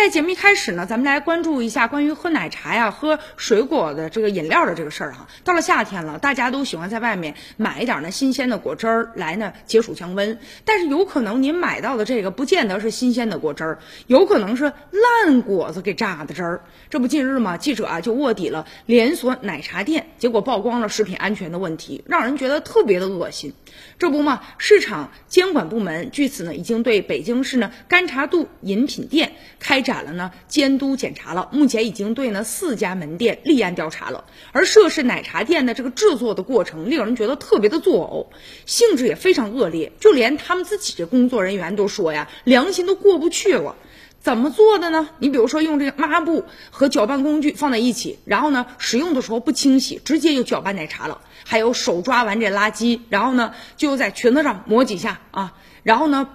在节目一开始呢，咱们来关注一下关于喝奶茶呀、喝水果的这个饮料的这个事儿哈。到了夏天了，大家都喜欢在外面买一点呢新鲜的果汁儿来呢解暑降温。但是有可能您买到的这个不见得是新鲜的果汁儿，有可能是烂果子给榨的汁儿。这不近日嘛，记者啊就卧底了连锁奶茶店，结果曝光了食品安全的问题，让人觉得特别的恶心。这不嘛，市场监管部门据此呢已经对北京市呢干茶度饮品店开展了呢监督检查了，目前已经对呢四家门店立案调查了。而涉事奶茶店的这个制作的过程，令人觉得特别的作呕，性质也非常恶劣，就连他们自己的工作人员都说呀，良心都过不去了。怎么做的呢？你比如说用这个抹布和搅拌工具放在一起，然后呢使用的时候不清洗，直接就搅拌奶茶了。还有手抓完这垃圾，然后呢就在裙子上抹几下啊，然后呢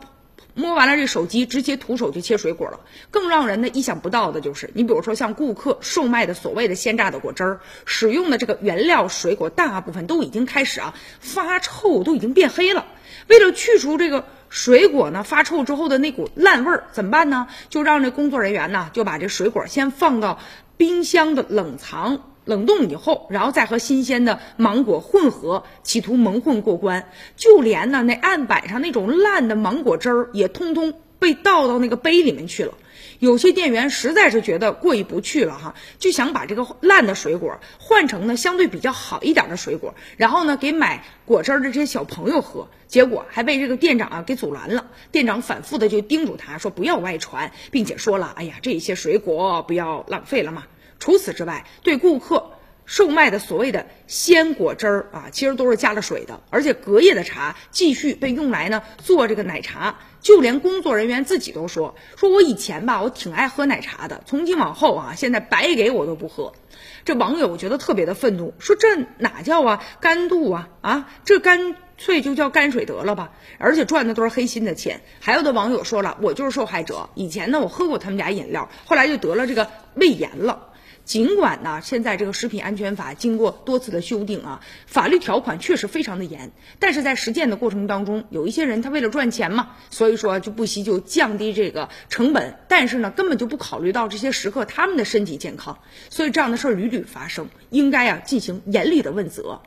摸完了这手机，直接徒手就切水果了。更让人呢意想不到的就是，你比如说像顾客售卖的所谓的鲜榨的果汁儿，使用的这个原料水果大部分都已经开始啊发臭，都已经变黑了。为了去除这个。水果呢发臭之后的那股烂味儿怎么办呢？就让这工作人员呢就把这水果先放到冰箱的冷藏冷冻以后，然后再和新鲜的芒果混合，企图蒙混过关。就连呢那案板上那种烂的芒果汁儿也通通被倒到那个杯里面去了。有些店员实在是觉得过意不去了哈，就想把这个烂的水果换成呢相对比较好一点的水果，然后呢给买果汁儿的这些小朋友喝，结果还被这个店长啊给阻拦了。店长反复的就叮嘱他说不要外传，并且说了，哎呀这些水果不要浪费了嘛。除此之外，对顾客。售卖的所谓的鲜果汁儿啊，其实都是加了水的，而且隔夜的茶继续被用来呢做这个奶茶。就连工作人员自己都说：“说我以前吧，我挺爱喝奶茶的，从今往后啊，现在白给我都不喝。”这网友觉得特别的愤怒，说：“这哪叫啊干度啊啊，这干脆就叫泔水得了吧！而且赚的都是黑心的钱。”还有的网友说了：“我就是受害者，以前呢我喝过他们家饮料，后来就得了这个胃炎了。”尽管呢，现在这个食品安全法经过多次的修订啊，法律条款确实非常的严，但是在实践的过程当中，有一些人他为了赚钱嘛，所以说就不惜就降低这个成本，但是呢，根本就不考虑到这些食客他们的身体健康，所以这样的事儿屡屡发生，应该啊进行严厉的问责。